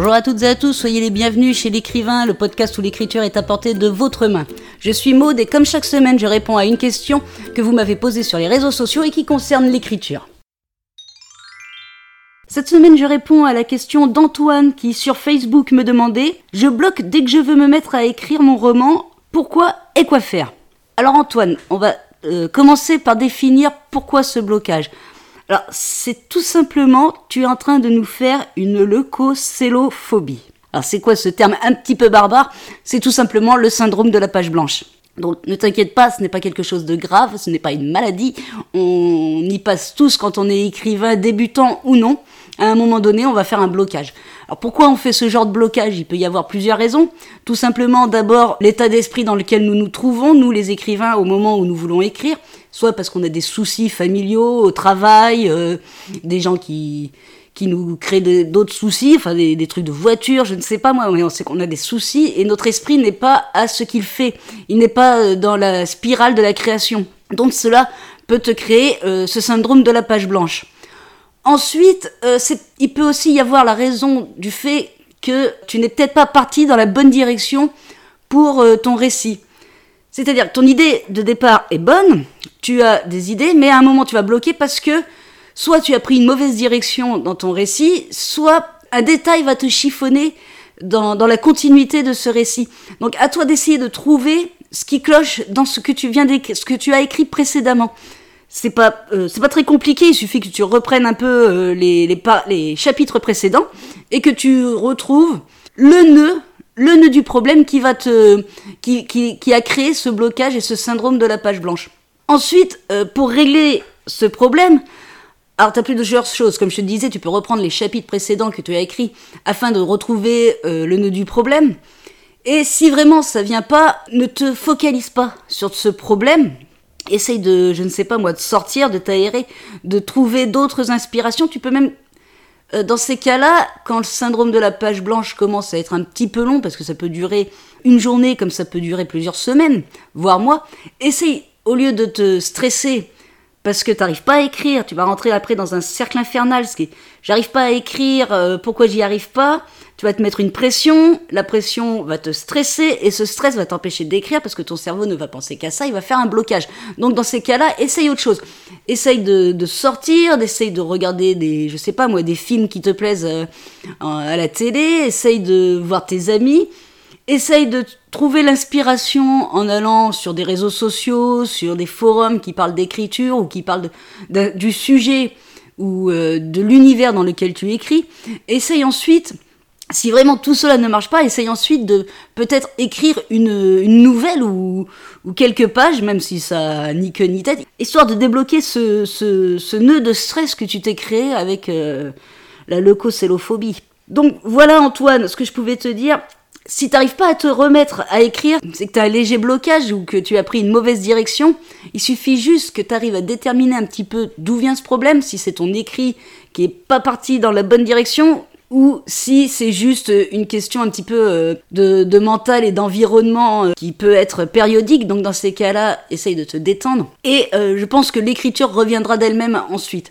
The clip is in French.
Bonjour à toutes et à tous, soyez les bienvenus chez l'écrivain, le podcast où l'écriture est apportée de votre main. Je suis Maude et comme chaque semaine, je réponds à une question que vous m'avez posée sur les réseaux sociaux et qui concerne l'écriture. Cette semaine, je réponds à la question d'Antoine qui sur Facebook me demandait Je bloque dès que je veux me mettre à écrire mon roman, pourquoi et quoi faire? Alors Antoine, on va euh, commencer par définir pourquoi ce blocage. Alors, c'est tout simplement, tu es en train de nous faire une leucocélophobie. Alors, c'est quoi ce terme un petit peu barbare? C'est tout simplement le syndrome de la page blanche. Donc ne t'inquiète pas, ce n'est pas quelque chose de grave, ce n'est pas une maladie. On y passe tous quand on est écrivain, débutant ou non. À un moment donné, on va faire un blocage. Alors pourquoi on fait ce genre de blocage? Il peut y avoir plusieurs raisons. Tout simplement, d'abord, l'état d'esprit dans lequel nous nous trouvons, nous les écrivains, au moment où nous voulons écrire. Soit parce qu'on a des soucis familiaux, au travail, euh, des gens qui, nous créent d'autres soucis, enfin des, trucs de voiture, je ne sais pas moi, mais on sait qu'on a des soucis et notre esprit n'est pas à ce qu'il fait. Il n'est pas euh, dans la spirale de la création. Donc cela peut te créer euh, ce syndrome de la page blanche. Ensuite, il peut aussi y avoir la raison du fait que tu n'es peut-être pas parti dans la bonne direction pour ton récit. C'est-à-dire que ton idée de départ est bonne, tu as des idées, mais à un moment tu vas bloquer parce que soit tu as pris une mauvaise direction dans ton récit, soit un détail va te chiffonner dans, la continuité de ce récit. Donc à toi d'essayer de trouver ce qui cloche dans ce que tu viens ce que tu as écrit précédemment. C'est pas, euh, c'est pas très compliqué, il suffit que tu reprennes un peu euh, les, les, les chapitres précédents et que tu retrouves le nœud le nœud du problème qui va te qui, qui, a créé ce blocage et ce syndrome de la page blanche. Ensuite, euh, pour régler ce problème, alors, tu as plusieurs choses. Comme je te disais, tu peux reprendre les chapitres précédents que tu as écrits afin de retrouver euh, le nœud du problème. Et si vraiment ça vient pas, ne te focalise pas sur ce problème. Essaye de, je ne sais pas moi, de sortir, de t'aérer, de trouver d'autres inspirations. Tu peux même, euh, dans ces cas-là, quand le syndrome de la page blanche commence à être un petit peu long, parce que ça peut durer une journée comme ça peut durer plusieurs semaines, voire mois, essaye, au lieu de te stresser parce que tu n'arrives pas à écrire, tu vas rentrer après dans un cercle infernal, ce qui j'arrive pas à écrire, euh, pourquoi j'y arrive pas Tu vas te mettre une pression, la pression va te stresser et ce stress va t'empêcher d'écrire parce que ton cerveau ne va penser qu'à ça, il va faire un blocage. Donc dans ces cas-là, essaye autre chose. Essaye de, sortir, d'essaye de regarder des, je sais pas moi, des films qui te plaisent euh, à la télé, essaye de voir tes amis essaye de trouver l'inspiration en allant sur des réseaux sociaux, sur des forums qui parlent d'écriture ou qui parlent du sujet ou euh, de l'univers dans lequel tu écris. Essaye ensuite, si vraiment tout cela ne marche pas, essaye ensuite de peut-être écrire une, nouvelle ou, quelques pages, même si ça ni queue ni tête, histoire de débloquer ce, ce, nœud de stress que tu t'es créé avec euh, la leucocélophobie. Donc voilà Antoine, ce que je pouvais te dire si t'arrives pas à te remettre à écrire, c'est que t'as un léger blocage ou que tu as pris une mauvaise direction. Il suffit juste que t'arrives à déterminer un petit peu d'où vient ce problème, si c'est ton écrit qui est pas parti dans la bonne direction ou si c'est juste une question un petit peu euh, de, mental et d'environnement euh, qui peut être périodique. Donc dans ces cas-là, essaye de te détendre. Et euh, je pense que l'écriture reviendra d'elle-même ensuite.